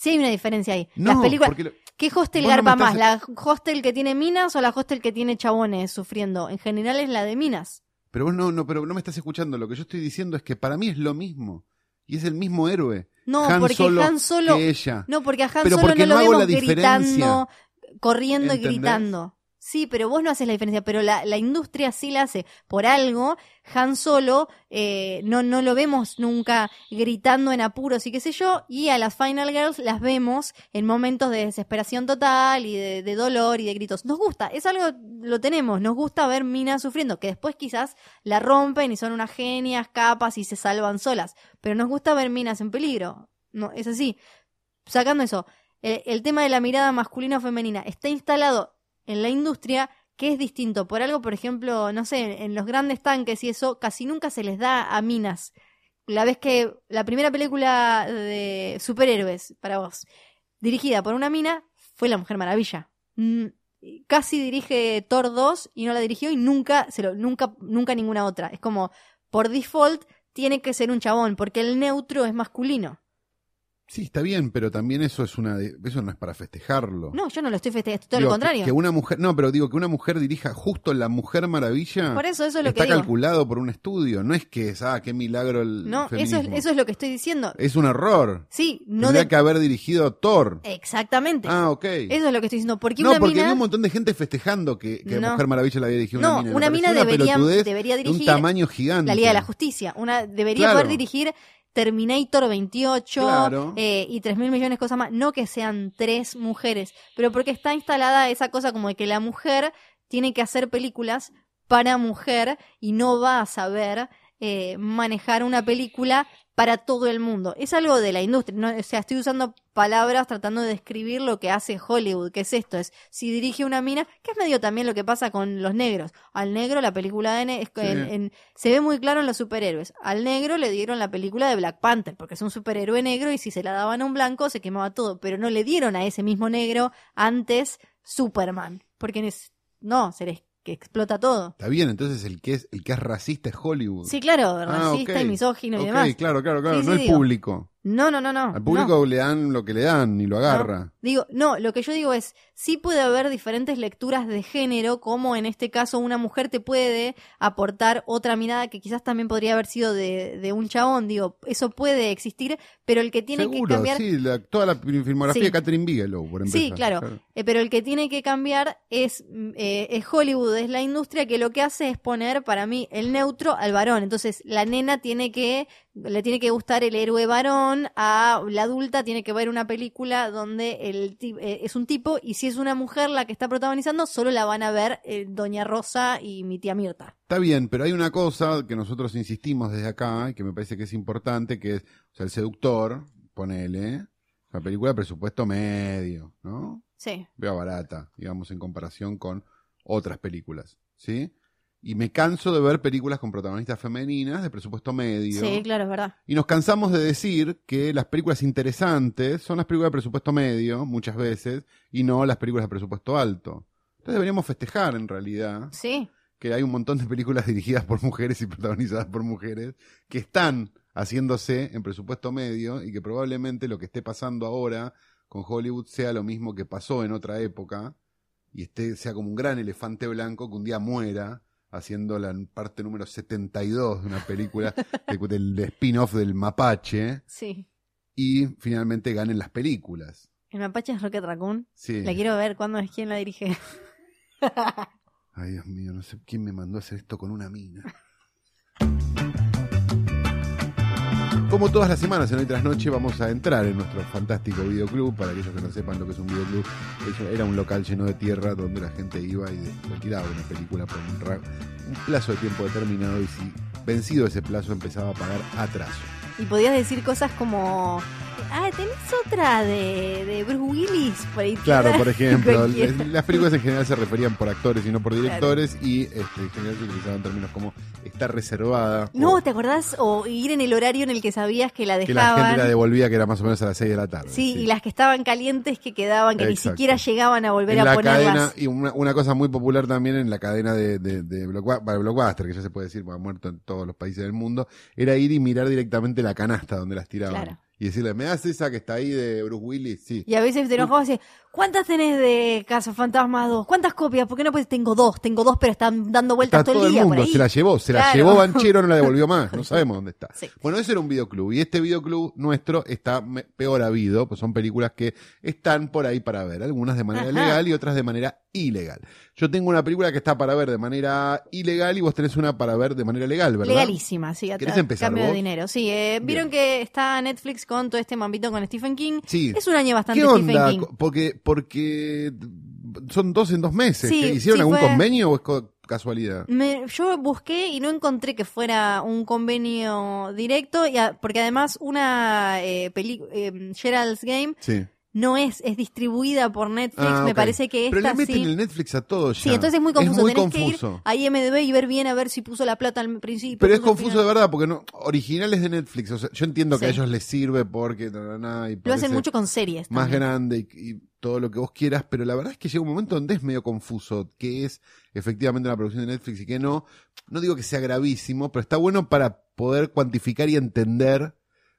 Sí hay una diferencia ahí. No, las películas... lo- ¿Qué hostel no garpa más? ¿La hostel que tiene minas o la hostel que tiene chabones sufriendo? En general es la de minas. Pero vos no, no, pero no me estás escuchando. Lo que yo estoy diciendo es que para mí es lo mismo. Y es el mismo héroe. No, Han porque Solo Han Solo... que ella. No, porque a Han Pero Solo no lo vemos la diferencia. gritando, corriendo ¿Entendés? y gritando. Sí, pero vos no haces la diferencia, pero la, industria sí la hace. Por algo, Han Solo eh, no, no lo vemos nunca gritando en apuros y qué sé yo, y a las Final Girls las vemos en momentos de desesperación total y de, dolor y de gritos. Nos gusta, es algo, lo tenemos, nos gusta ver minas sufriendo, que después quizás la rompen y son unas genias, capas y se salvan solas, pero nos gusta ver minas en peligro. No, es así sacando eso, el tema de la mirada masculina o femenina está instalado en la industria que es distinto. Por algo, por ejemplo, no sé, en los grandes tanques y eso, casi nunca se les da a minas. La vez que la primera película de superhéroes para vos, dirigida por una mina, fue La Mujer Maravilla. Mm, Casi dirige Thor 2 y no la dirigió y nunca, se lo, nunca, nunca ninguna otra. Es como, por default, tiene que ser un chabón, porque el neutro es masculino. Sí, está bien, pero también eso es una de- eso no es para festejarlo. No, yo no lo estoy festejando, todo Digo, lo contrario. Que, una mujer, no, pero digo que una mujer dirija justo la Mujer Maravilla. Por eso, eso es lo está que digo. calculado por un estudio. No es que es, ah, qué milagro el No, eso es, feminismo. eso es lo que estoy diciendo. Es un error. Sí, no Tendría de... que haber dirigido Thor. Exactamente. Ah, ok. Eso es lo que estoy diciendo. Porque no, una porque mina... había un montón de gente festejando que, que No. Mujer Maravilla la había dirigido No, una mina. Me una mina debería- debería de dirigir un tamaño gigante. La Liga de la Justicia. Una debería Claro. poder dirigir Terminator 28 Claro. eh, y 3 mil millones de cosas más. No que sean tres mujeres, pero porque está instalada esa cosa como de que la mujer tiene que hacer películas para mujer y no va a saber eh, manejar una película para todo el mundo. Es algo de la industria. ¿no? O sea, estoy usando palabras tratando de describir lo que hace Hollywood, que es esto, es si dirige una mina, que es medio también lo que pasa con los negros. Al negro la película de ne- es- Sí. en- en- se ve muy claro en los superhéroes. Al negro le dieron la película de Black Panther, porque es un superhéroe negro y si se la daban a un blanco se quemaba todo, pero no le dieron a ese mismo negro antes Superman, porque no, se les que explota todo. Está bien, entonces el que es el que es racista es Hollywood. Sí, claro, Ah, racista y misógino y Ok, demás. claro, claro, claro. Sí, no sí, el digo. público. No, no, no, no. Al público no. le dan lo que le dan y lo agarra. Digo, no, lo que yo digo es, sí puede haber diferentes lecturas de género, como en este caso una mujer te puede aportar otra mirada que quizás también podría haber sido de, de un chabón, digo, eso puede existir, pero el que tiene Seguro, que cambiar... sí, la- toda la filmografía Sí. de Catherine Bigelow, por empezar. Sí, claro. Eh, pero el que tiene que cambiar es, eh, es Hollywood, es la industria que lo que hace es poner para mí el neutro al varón. Entonces la nena tiene que, le tiene que gustar el héroe varón, a la adulta tiene que ver una película donde el eh, es un tipo y si es una mujer la que está protagonizando, solo la van a ver eh, Doña Rosa y mi tía Mirta. Está bien, pero hay una cosa que nosotros insistimos desde acá y que me parece que es importante, que es, o sea, El Seductor, ponele, una película de presupuesto medio, ¿no? Sí. Veo barata, digamos, en comparación con otras películas, ¿sí? Y me canso de ver películas con protagonistas femeninas de presupuesto medio. Sí, claro, es verdad. Y nos cansamos de decir que las películas interesantes son las películas de presupuesto medio, muchas veces, y no las películas de presupuesto alto. Entonces deberíamos festejar, en realidad, Sí. que hay un montón de películas dirigidas por mujeres y protagonizadas por mujeres que están haciéndose en presupuesto medio y que probablemente lo que esté pasando ahora con Hollywood sea lo mismo que pasó en otra época y esté, sea como un gran elefante blanco que un día muera haciendo la parte número 72 de una película de- del spin-off del Mapache Sí. y finalmente ganen las películas. El mapache es Rocket Raccoon. Sí. La quiero ver cuándo es quién la dirige. Ay, Dios mío, no sé quién me mandó a hacer esto con una mina. como todas las semanas en Hoy Tras Noche vamos a entrar en nuestro fantástico videoclub. Para aquellos que no sepan lo que es un videoclub, era un local lleno de tierra donde la gente iba y alquilaba una película por un, un plazo de tiempo determinado y si vencido ese plazo empezaba a pagar atraso. Y podías decir cosas como, ah, tenés otra de, de Bruce Willis por ahí. Claro, por ejemplo, las películas en general se referían por actores y no por directores y este, en general se utilizaban términos como está reservada. No, o ¿te acordás? O ir en el horario en el que sabías que la que la dejaban. gente la devolvía que era más o menos a las 6 de la tarde. sí, y las que estaban calientes que quedaban, que Exacto. ni siquiera llegaban a volver en a la ponerlas. cadena, y una, una cosa muy popular también en la cadena de, de, Blockbuster, que ya se puede decir, porque ha muerto en todos los países del mundo, era ir y mirar directamente la canasta donde las tiraban. Claro. Y decirle, ¿me das esa que está ahí de Bruce Willis? Sí. Y a veces te enojabas y ¿cuántas tenés de Caso Fantasmas 2? ¿Cuántas copias? ¿Por qué no? Pues tengo dos, tengo dos, pero están dando vueltas Está todo, el día por mundo, ahí. se la llevó, se la Claro. llevó Banchero, no la devolvió más, no sabemos dónde está. Sí. Bueno, ese era un videoclub, y este videoclub nuestro está peor habido, pues son películas que están por ahí para ver, algunas de manera Ajá. legal y otras de manera ilegal. Yo tengo una película que está para ver de manera ilegal y vos tenés una para ver de manera legal, ¿verdad? Legalísima, sí, ¿Querés empezar cambio de dinero. Sí, eh, vieron que está Netflix con todo este mambito con Stephen King. Sí. Es un año bastante ¿Qué onda? Stephen King. Co- Porque, porque son dos en dos meses. ¿Hicieron sí, algún fue- convenio o es co- casualidad? Me- yo busqué y no encontré que fuera un convenio directo, y a- porque además una eh, película, Gerald's Game, Sí. No es, es distribuida por Netflix, Ah, me parece que Pero esta le meten sí. el Netflix a todo ya. Sí, entonces es muy confuso. muy Tenés confuso. que ir a IMDB y ver bien a ver si puso la plata al principio. Pero es confuso final. de verdad, porque no, originales de Netflix, o sea, yo entiendo que a ellos les sirve porque na, na, y Lo hacen mucho con series. más también. grande y, y todo lo que vos quieras, pero la verdad es que llega un momento donde es medio confuso qué es efectivamente una producción de Netflix y qué no. No digo que sea gravísimo, pero está bueno para poder cuantificar y entender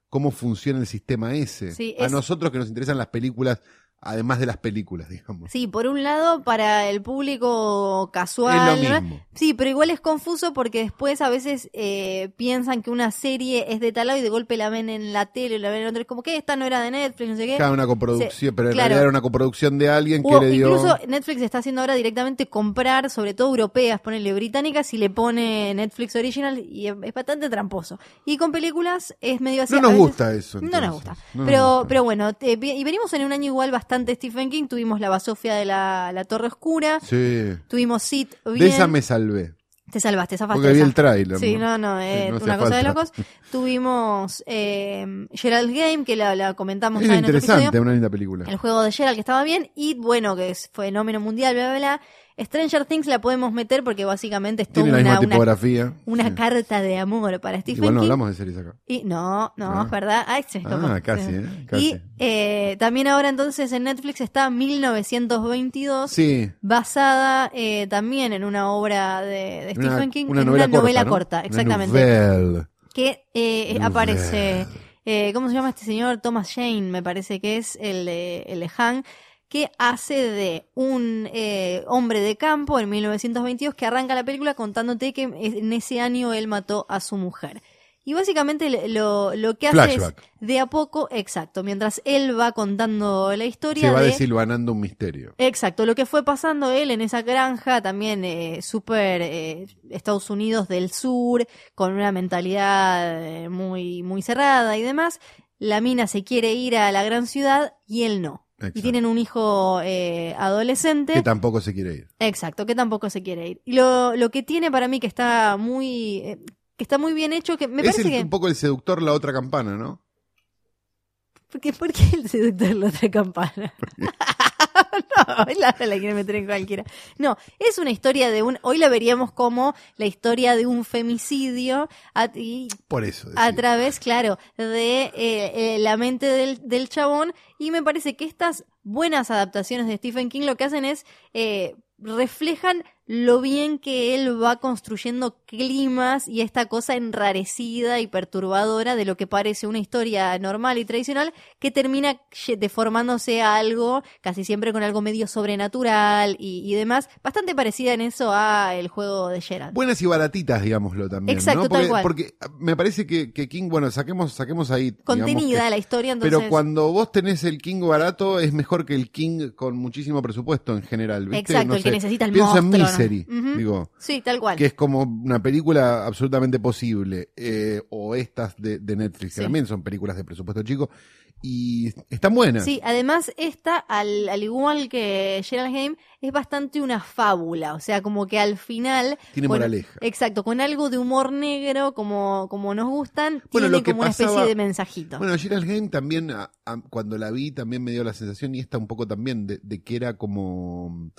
cómo funciona el sistema ese. Sí, A nosotros que nos interesan las películas, además de las películas, digamos. Sí, por un lado, para el público casual. es lo ¿no? mismo. Sí, pero igual es confuso porque después a veces eh, piensan que una serie es de tal lado y de golpe la ven en la tele, la ven en otro. Es como que esta no era de Netflix, no sé qué. Cada una coproducción, Sí, pero en claro. realidad era una coproducción de alguien que le dio. incluso Netflix está haciendo ahora directamente comprar, sobre todo europeas, ponerle británicas y le pone Netflix Original y es, es bastante tramposo. Y con películas es medio así. No nos veces- gusta eso. No nos gusta. No nos pero, gusta. pero bueno, te- y venimos en un año igual bastante Stephen King. Tuvimos la basofia de la, la Torre Oscura. Sí. Tuvimos Sit bien. De esa me salvé. Te salvaste, zafaste. Porque vi el tráiler. Sí, no, no, eh, Sí, no hacía una cosa de locos. Tuvimos eh, Gerald Game, que la, la comentamos Es ya en otro interesante, episodio. una linda película. El juego de Gerald, que estaba bien. Y bueno, que es fenómeno mundial, bla, bla, bla. Stranger Things la podemos meter porque básicamente es toda Tiene la una, misma una, tipografía. una Sí. carta de amor para Stephen Igual no King. hablamos de series acá. Y no, no, Ah. es verdad. Ay, se Ah, tocó. casi, ¿eh? Casi. Y eh, también ahora entonces en Netflix está 1922, Sí. basada eh, también en una obra de, de Una- Stephen King, una en novela una novela corta, ¿no? corta, Una exactamente. novelle. Que eh, aparece, eh, ¿cómo se llama este señor? Thomas Jane, me parece que es el de, el de Han, que hace de un eh, hombre de campo en 1922 que arranca la película contándote que en ese año él mató a su mujer. Y básicamente lo, lo que hace Flashback. es de a poco, exacto, mientras él va contando la historia Se va de... desilvanando un misterio. Exacto, lo que fue pasando él en esa granja, también eh, súper eh, Estados Unidos del Sur, con una mentalidad eh, muy, muy cerrada y demás. La mina se quiere ir a la gran ciudad y él no. Exacto. Y tienen un hijo eh, adolescente. Que tampoco se quiere ir. Exacto, que tampoco se quiere ir. Y lo, lo que tiene para mí que está muy, eh, que está muy bien hecho, que me es parece el- que... un poco el seductor la otra campana, ¿no? Porque, ¿Por qué el seductor la otra campana? no, hoy la, la quiere meter en cualquiera. No, es una historia de un. Hoy la veríamos como la historia de un femicidio a, y Por eso. a través, claro, de eh, eh, la mente del, del chabón. Y me parece que estas buenas adaptaciones de Stephen King lo que hacen es. eh, reflejan lo bien que él va construyendo climas y esta cosa enrarecida y perturbadora de lo que parece una historia normal y tradicional que termina deformándose a algo, casi siempre con algo medio sobrenatural y, y demás, bastante parecida en eso a el juego de Gerald. Buenas y baratitas, digámoslo también. Exacto, ¿no? tal Porque, cual. porque me parece que, que King, bueno, saquemos, saquemos ahí. Contenida que- la historia, entonces... Pero cuando vos tenés el King barato, es mejor que el King con muchísimo presupuesto en general. ¿viste? Exacto, No el que necesita el Pienso en Ujú. digo, Sí, tal cual. que es como una película absolutamente posible, eh, o estas de, de Netflix, que también son películas de presupuesto chico, y están buenas. Sí, además esta, al, al igual que Gerald Game, es bastante una fábula, o sea, como que al final... Tiene moraleja. Exacto, con algo de humor negro, como, como nos gustan, Bueno, tiene lo que como una especie de mensajito. Bueno, Gerald Game también, a- a- cuando la vi, también me dio la sensación, y esta un poco también, de, de que era como,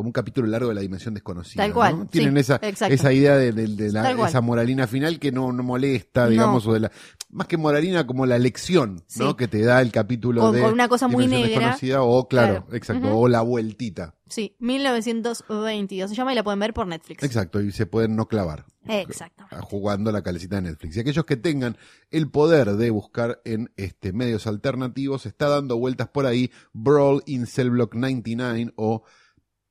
como un capítulo largo de la dimensión desconocida. Tal cual, ¿no? sí, Tienen esa, exacto. esa idea de, de- de la- Tal cual. esa moralina final que no, no molesta, No. digamos, o de la, más que moralina, como la lección, ¿no? Que te da el capítulo Con- de con una cosa muy negra. desconocida, o claro, Claro. exacto, o la vueltita. Sí, 1922 se llama y la pueden ver por Netflix. Exacto, y se pueden no clavar. Exacto. a- jugando la calecita de Netflix. Y aquellos que tengan el poder de buscar en este medios alternativos, está dando vueltas por ahí Brawl in Cell Block 99 o,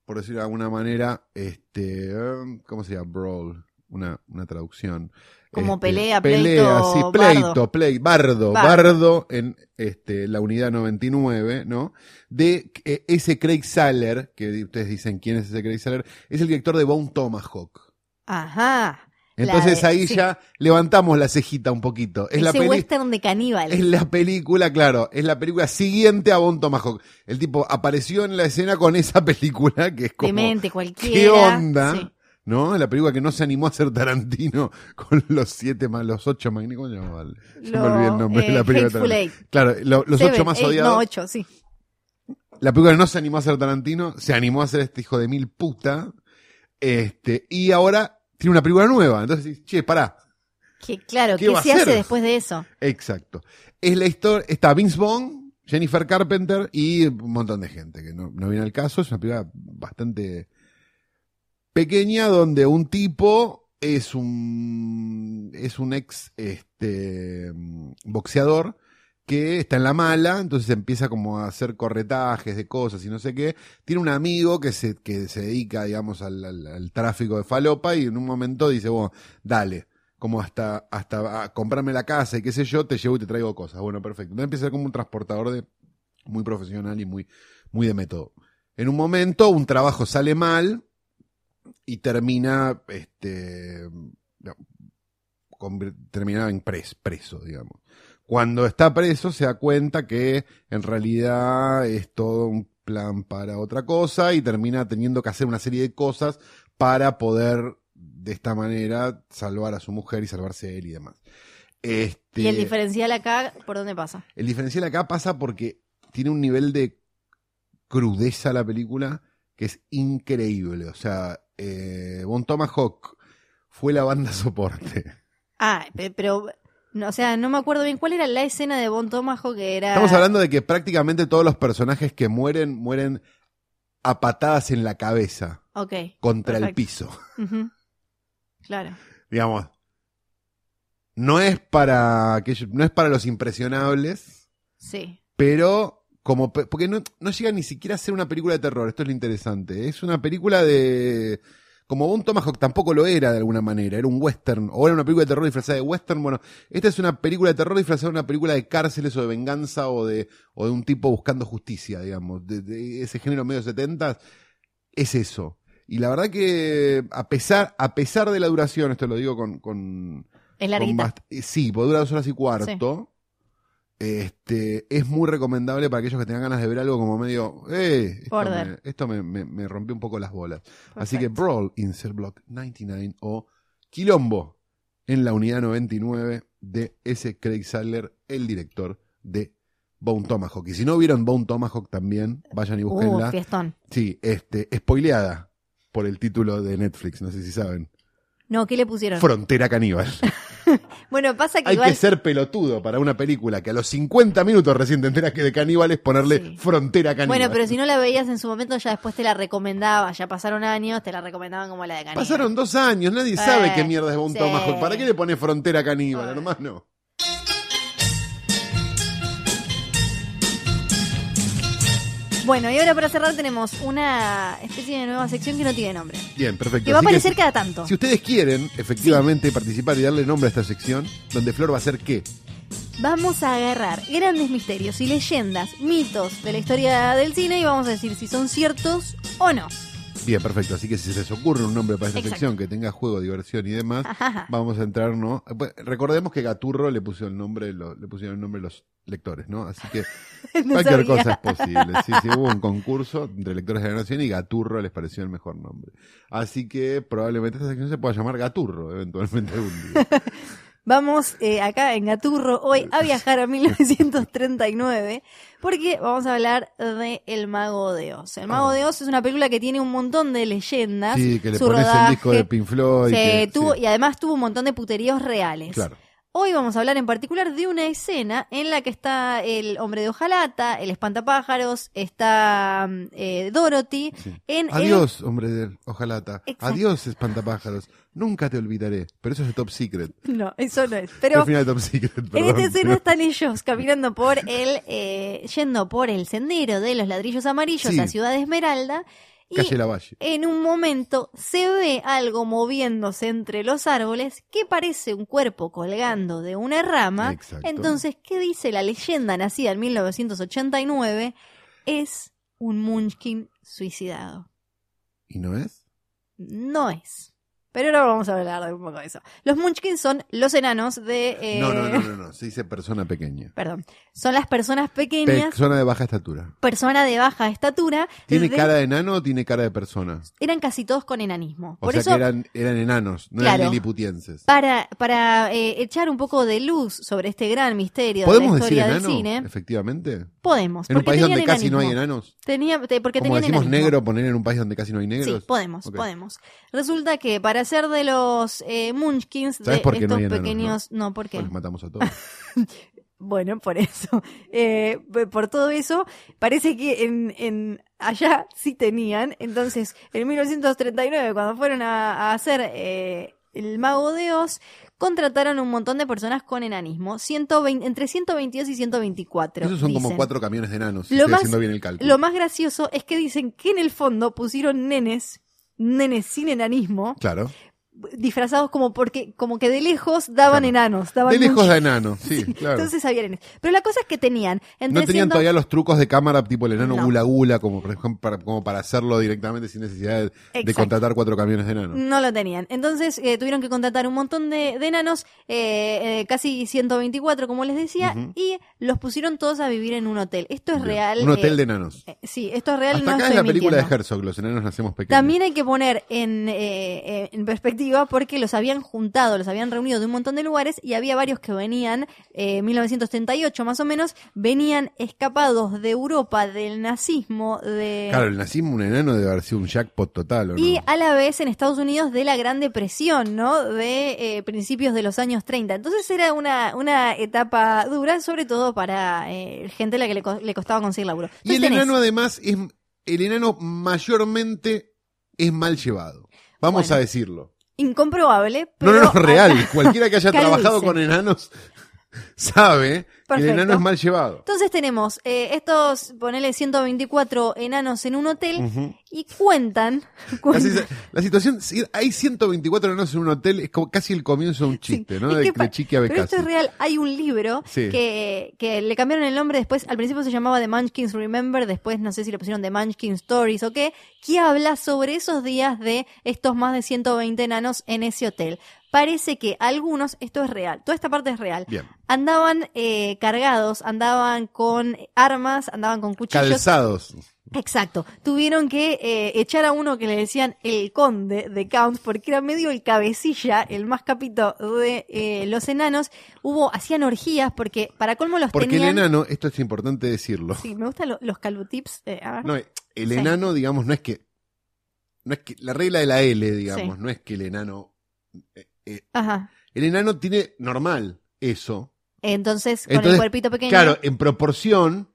por decirlo de alguna manera, este, um, ¿cómo se llama? Brawl, una, una traducción. Como Este, pelea, pelea, pleito, sí, pleito, bardo, Bardo. bardo en este, la unidad 99, ¿no? De eh, ese Craig Saller, que ustedes dicen quién es ese Craig Saller, es el director de Bone Tomahawk. Ajá. Entonces de- ahí sí. ya levantamos la cejita un poquito. Es la, peli- western de caníbal. es la película, claro, es la película siguiente a Bon Tomahawk. El tipo apareció en la escena con esa película que es como... Demente, cualquiera. ¿Qué onda? Sí. ¿No? La película que no se animó a hacer Tarantino con los siete más, los ocho más, ¿cómo se llamaba? Se me olvidó el nombre de eh, la película. Hateful Tarantino. Eight. Claro, lo- los Seven, ocho más eight, odiados. No, ocho, sí. La película que no se animó a hacer Tarantino, se animó a hacer este hijo de mil puta. Este, y ahora tiene una película nueva. Entonces, che, pará. Que claro, ¿Qué ¿qué, se hace después de eso? Exacto. Es la historia, está Vince Vaughn, Jennifer Carpenter y un montón de gente que no, no viene al caso. Es una película bastante pequeña donde un tipo es un, es un ex, este, boxeador que está en la mala, entonces empieza como a hacer corretajes de cosas y no sé qué. Tiene un amigo que se, que se dedica, digamos, al, al- tráfico de falopa y en un momento dice, bueno, dale, como hasta, hasta a comprarme la casa y qué sé yo, te llevo y te traigo cosas. Bueno, perfecto. Entonces empieza como un transportador muy profesional y muy, muy de método. En un momento un trabajo sale mal y termina, este, termina en pres- preso, digamos. Cuando está preso se da cuenta que en realidad es todo un plan para otra cosa y termina teniendo que hacer una serie de cosas para poder de esta manera salvar a su mujer y salvarse él y demás. Este, Y el diferencial acá, ¿por dónde pasa? el diferencial acá pasa porque tiene un nivel de crudeza la película que es increíble. O sea, eh, Bon Tomahawk fue la banda soporte. Ah, pe- pero, no, o sea, no me acuerdo bien cuál era la escena de Bon Tomajo que era... Estamos hablando de que prácticamente todos los personajes que mueren, mueren a patadas en la cabeza Ok. contra el piso. Claro. Digamos, no es para aquellos- no es para los impresionables, Sí. pero como porque no, no llega ni siquiera a ser una película de terror, esto es lo interesante. Es una película de como Bon Tomahawk tampoco lo era de alguna manera, era un western, o era una película de terror disfrazada de western, bueno, esta es una película de terror disfrazada de una película de cárceles o de venganza o de, o de un tipo buscando justicia, digamos, de, de ese género medio 70 es eso. Y la verdad que a pesar, a pesar de la duración, esto lo digo con, con, Es con larguita. sí, porque dura dos horas y cuarto. Este, es muy recomendable para aquellos que tengan ganas de ver algo como medio, eh, esto, me, esto me, me- me rompió un poco las bolas. Así que. Brawl in Cell Block 99 o Quilombo en la unidad 99 de ese Craig Sadler, el director de Bone Tomahawk. Y si no vieron Bone Tomahawk también, vayan y Uh, búsquenla. fiestón. sí, este, spoileada por el título de Netflix, no sé si saben. No, ¿qué le pusieron? Frontera caníbal. bueno, pasa que Hay igual... que ser pelotudo para una película que a los 50 minutos recién te enteras que de caníbales ponerle Sí. frontera caníbal. Bueno, pero si no la veías en su momento, ya después te la recomendaba. Ya pasaron años, te la recomendaban como la de Caníbal. Pasaron dos años, nadie sabe Eh, qué mierda es Bone sí. Tomahawk. ¿Para qué le pones frontera caníbal, Eh. hermano? Bueno, y ahora para cerrar tenemos una especie de nueva sección que no tiene nombre. Bien, perfecto. Que va a aparecer cada tanto. Si ustedes quieren efectivamente participar y darle nombre a esta sección, donde Flor va a hacer qué? Vamos a agarrar grandes misterios y leyendas, mitos de la historia del cine y vamos a decir si son ciertos o no. Bien, perfecto. Así que si se les ocurre un nombre para esta Exacto. sección que tenga juego, diversión y demás, Ajá. vamos a entrar, ¿no? Pues, Recordemos que Gaturro le pusieron el nombre, lo- le pusieron el nombre los lectores, ¿no? Así que No cualquier sabía. cosa es posible. Sí, sí, hubo un concurso entre lectores de la nación y Gaturro les pareció el mejor nombre. Así que probablemente esta sección se pueda llamar Gaturro, eventualmente un día. Vamos eh, acá en Gaturro hoy a viajar a 1939 porque vamos a hablar de El Mago de Oz. El Mago Oh. de Oz es una película que tiene un montón de leyendas. Sí, que le su pones rodaje, el disco de Pink Floyd. se que- tuvo, sí, Y además tuvo un montón de puteríos reales. claro. Hoy vamos a hablar en particular de una escena en la que está el hombre de hojalata, el espantapájaros, está mm, eh, Dorothy. sí. En el- Adiós, hombre de hojalata. Exacto. Adiós, espantapájaros. Nunca te olvidaré. Pero eso es de Top Secret. No, eso no es. Pero final de Top Secret, En esta escena están ellos caminando por el, eh, yendo por el sendero de los ladrillos amarillos Sí. a Ciudad Esmeralda. Y Calle Lavalle. en un momento se ve algo moviéndose entre los árboles que parece un cuerpo colgando de una rama. Exacto. Entonces, ¿qué dice la leyenda nacida en 1989? Es un Munchkin suicidado. ¿Y no es? No es. Pero ahora vamos a hablar de un poco de eso. Los Munchkins son los enanos de... eh, No, no, no, no, no. Se dice persona pequeña. Perdón. Son las personas pequeñas, Persona de baja estatura. persona de baja estatura. ¿Tiene de- cara de enano o tiene cara de persona? Eran casi todos con enanismo. O Por sea eso, que eran, eran enanos, no Claro. eran liliputienses. para, para eh, echar un poco de luz sobre este gran misterio de la ¿Podemos decir historia del enano? cine, Efectivamente. podemos. En un país donde casi no hay enanos. Tenía, te- porque Como tenían decimos enanismo. negro, poner en un país donde casi no hay Sí, negros. podemos, Ok. podemos. Resulta que para ser de los eh, Munchkins, de ¿Sabes por qué no estos pequeños... No, ¿por qué? Pues los matamos a todos. Bueno, por eso. Eh, por todo eso, parece que en, en allá sí tenían. Entonces, en 1939, cuando fueron a, a hacer eh, El Mago de Oz, contrataron un montón de personas con enanismo. 120, entre 122 y 124. Esos son como cuatro camiones de enanos. si Lo estoy más- haciendo bien el cálculo. Lo más gracioso es que dicen que en el fondo pusieron nenes, nenes sin enanismo, Claro. Disfrazados como porque, como que de lejos daban Claro. enanos. Daban De lejos de enanos, sí, claro. Entonces había. Pero la cosa es que tenían entre no tenían 100 todavía los trucos de cámara tipo el enano No. gula gula, como por ejemplo para, como para hacerlo directamente sin necesidad de, contratar cuatro camiones de enanos. No lo tenían. Entonces eh, tuvieron que contratar un montón de, de enanos, eh, eh, casi 124 como les decía, y los pusieron todos a vivir en un hotel. Esto es Bien. real. Un hotel eh, de enanos. eh, sí, esto es real. Hasta no acá es la película mintiendo. de Herzog, los enanos nacemos pequeños. También hay que poner en, eh, en perspectiva porque los habían juntado, los habían reunido de un montón de lugares y había varios que venían, eh, 1938 más o menos, venían escapados de Europa, del nazismo, de... Claro, el nazismo, un enano debe haber sido un jackpot total, ¿o no? Y a la vez en Estados Unidos de la Gran Depresión, ¿no? De eh, principios de los años 30. Entonces era una, una etapa dura, sobre todo para eh, gente a la que le, co- le costaba conseguir laburo. Y el Entonces tenés- enano además es el enano mayormente es mal llevado. Vamos Bueno. a decirlo. Incomprobable, No, pero no, no, real. acá- Cualquiera que haya trabajado con enanos sabe que el enano es mal llevado. Entonces tenemos eh, estos, ponele 124 enanos en un hotel y cuentan, La, cuentan- la situación, si hay 124 enanos en un hotel, es como casi el comienzo de un chiste, Sí, ¿no? De, de Chiqui a Pero esto es real. Hay un libro Sí. que, que le cambiaron el nombre después. Al principio se llamaba The Munchkins Remember, después no sé si le pusieron The Munchkin Stories o qué, que habla sobre esos días de estos más de 120 enanos en ese hotel. Parece que algunos, esto es real, toda esta parte es real, Bien. Andaban eh, cargados, andaban con armas, andaban con cuchillos. Calzados. Exacto. Tuvieron que eh, echar a uno que le decían el conde de Count porque era medio el cabecilla, el más capito de eh, los enanos. Hubo, hacían orgías porque para colmo los Porque tenían... el enano, esto es importante decirlo. Sí, me gustan lo- los calutips. eh, a ver. No, el Sí. enano, digamos, no es que. No es que. La regla de la L, digamos, Sí. no es que el enano. Ajá. el enano tiene normal eso. Entonces, con Entonces, el cuerpito pequeño. Claro, en proporción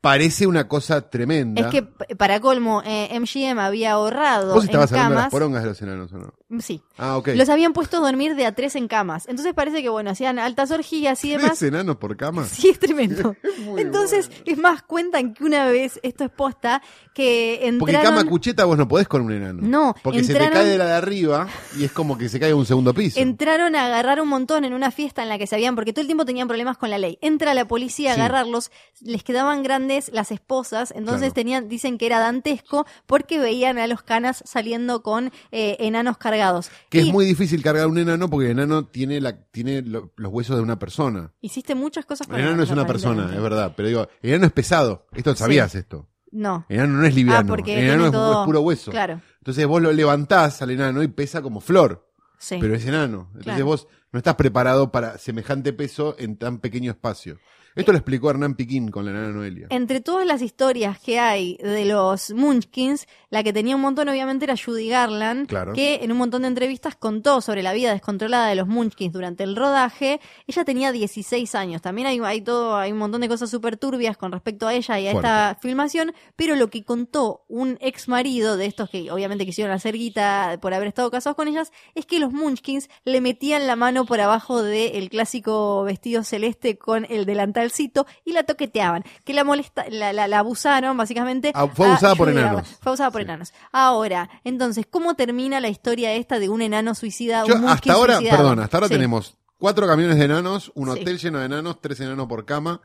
parece una cosa tremenda. Es que para colmo, eh, MGM había ahorrado ¿Vos en estabas hablando de las camas. porongas de los enanos o no? Sí. Ah, ok. Los habían puesto a dormir de a tres en camas. Entonces parece que, bueno, hacían altas orgías y demás. ¿Tres enanos por cama? Sí, es tremendo. Entonces, bueno. es más, cuentan que una vez, esto es posta, que Porque entraron... cama cucheta vos no podés con un enano. No, Porque se entraron- te cae de la de arriba y es como que se cae a un segundo piso. Entraron a agarrar un montón en una fiesta en la que se habían, porque todo el tiempo tenían problemas con la ley. Entra la policía a Sí. agarrarlos, les quedaban grandes las esposas, entonces Claro. tenían, dicen que era dantesco porque veían a los canas saliendo con eh, enanos cargados. Que es muy difícil cargar un enano porque el enano tiene, la, tiene lo- los huesos de una persona. Hiciste muchas cosas con El enano es una persona, es verdad. Pero digo, el enano es pesado. Esto sabías esto. No. El enano no es liviano. Ah, porque el enano es, todo- es puro hueso. Claro, Entonces vos lo levantás al enano y pesa como flor. sí. Pero es enano. Entonces Claro. vos no estás preparado para semejante peso en tan pequeño espacio. Esto lo explicó Hernán Piquín con la enana Noelia. Entre todas las historias que hay de los Munchkins, la que tenía un montón obviamente era Judy Garland, Claro. que en un montón de entrevistas contó sobre la vida descontrolada de los Munchkins durante el rodaje. Ella tenía 16 años. También hay, hay todo, hay un montón de cosas súper turbias con respecto a ella y a Fuerte. esta filmación, pero lo que contó un ex marido de estos que obviamente quisieron hacer guita por haber estado casados con ellas, es que los Munchkins le metían la mano por abajo del clásico vestido celeste con el delantalcito y la toqueteaban, que la molesta, la, la- la abusaron básicamente. Ah, fue a abusada por Judy enanos. Fue abusada por Sí. enanos. Ahora, entonces, ¿cómo termina la historia esta de un enano suicida? Yo, un hasta ahora, suicidado? perdón, hasta ahora Sí. tenemos cuatro camiones de enanos, un Sí. hotel lleno de enanos, tres enanos por cama,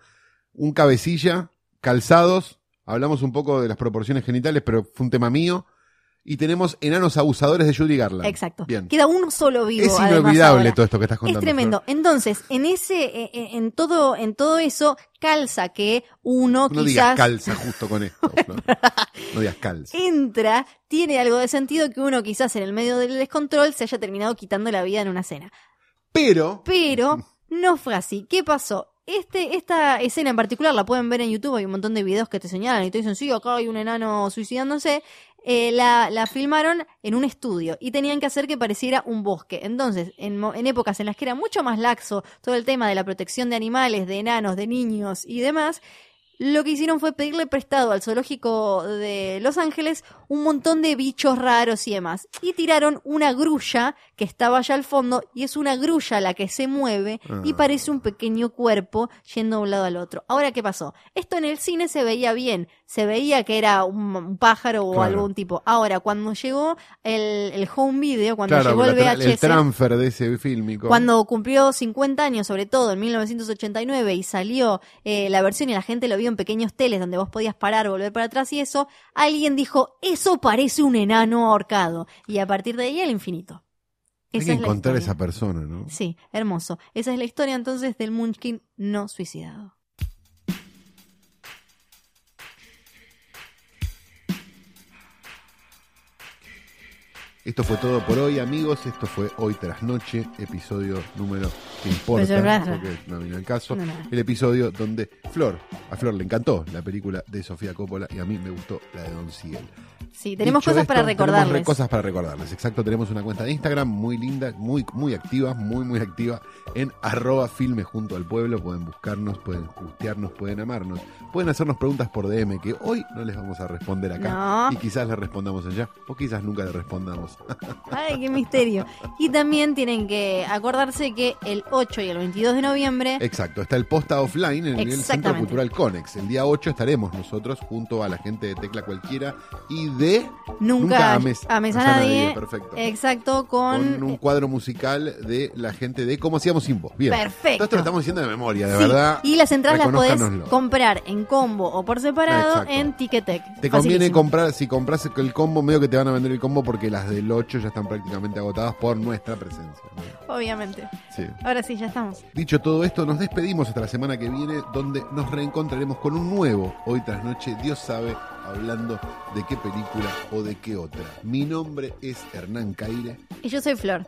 un cabecilla, calzados, hablamos un poco de las proporciones genitales, pero fue un tema mío, y tenemos enanos abusadores de Judy Garland. Exacto. Bien. Queda uno solo vivo. Es inolvidable todo esto que estás contando. Es tremendo. Flor. Entonces, en ese, eh, eh, en todo, en todo eso, calza que uno No digas quizás calza justo con esto. Flor. No digas calza. entra, tiene algo de sentido que uno quizás en el medio del descontrol se haya terminado quitando la vida en una cena. Pero, Pero no fue así. ¿Qué pasó? Este, esta escena en particular la pueden ver en YouTube, hay un montón de videos que te señalan y te dicen, sí, acá hay un enano suicidándose. Eh, la, la filmaron en un estudio y tenían que hacer que pareciera un bosque. Entonces, en, en épocas en las que era mucho más laxo todo el tema de la protección de animales, de enanos, de niños y demás, lo que hicieron fue pedirle prestado al zoológico de Los Ángeles un montón de bichos raros y demás. Y tiraron una grulla que estaba allá al fondo y es una grulla la que se mueve y Ah. parece un pequeño cuerpo yendo de un lado al otro. Ahora, ¿qué pasó? Esto en el cine se veía bien, se veía que era un, un pájaro o Claro. algún tipo. Ahora, cuando llegó el, el home video, cuando claro, llegó el tra- el VHS... transfer de ese fílmico. Cuando cumplió 50 años, sobre todo en 1989, y salió eh, la versión y la gente lo vio en pequeños teles donde vos podías parar, volver para atrás y eso, alguien dijo, eso parece un enano ahorcado. Y a partir de ahí el infinito. Hay Esa que es encontrar esa persona, ¿no? Sí, hermoso. Esa es la historia entonces del Munchkin no suicidado. Esto fue todo por hoy, amigos. Esto fue Hoy tras Noche, episodio número que importa, porque no vino el caso. No, no. El episodio donde Flor, a Flor le encantó la película de Sofía Coppola y a mí me gustó la de Don Siegel. Sí, tenemos Dicho cosas esto, para tenemos re- recordarles. cosas para recordarles, exacto. Tenemos una cuenta de Instagram muy linda, muy, muy activa, muy, muy activa, en arroba filme junto al pueblo. Pueden buscarnos, pueden gustearnos, pueden amarnos, pueden hacernos preguntas por DM que hoy no les vamos a responder acá. No. Y quizás les respondamos allá, o quizás nunca les respondamos. Ay, qué misterio. Y también tienen que acordarse que el 8 y el 22 de noviembre Exacto, está el posta offline en el Centro. Cultural Conex. El día 8 estaremos nosotros junto a la gente de Tecla Cualquiera y de nunca, ames, ames a a nadie. Perfecto. Exacto, con con, un cuadro musical de la gente de Cómo Hacíamos Sin. Bien. Perfecto. Todo esto lo estamos diciendo de memoria, de Sí, verdad. Y las entradas las podés comprar en combo o por separado Exacto. en Ticketek. Te conviene comprar, si compras el combo, medio que te van a vender el combo porque las del 8 ya están prácticamente agotadas por nuestra presencia. Obviamente. Sí. Ahora sí, ya estamos. Dicho todo esto, nos despedimos hasta la semana que viene, donde nos reencontraremos con un nuevo Hoy tras Noche, Dios sabe, hablando de qué película o de qué otra. Mi nombre es Hernán Caire. Y yo soy Flor.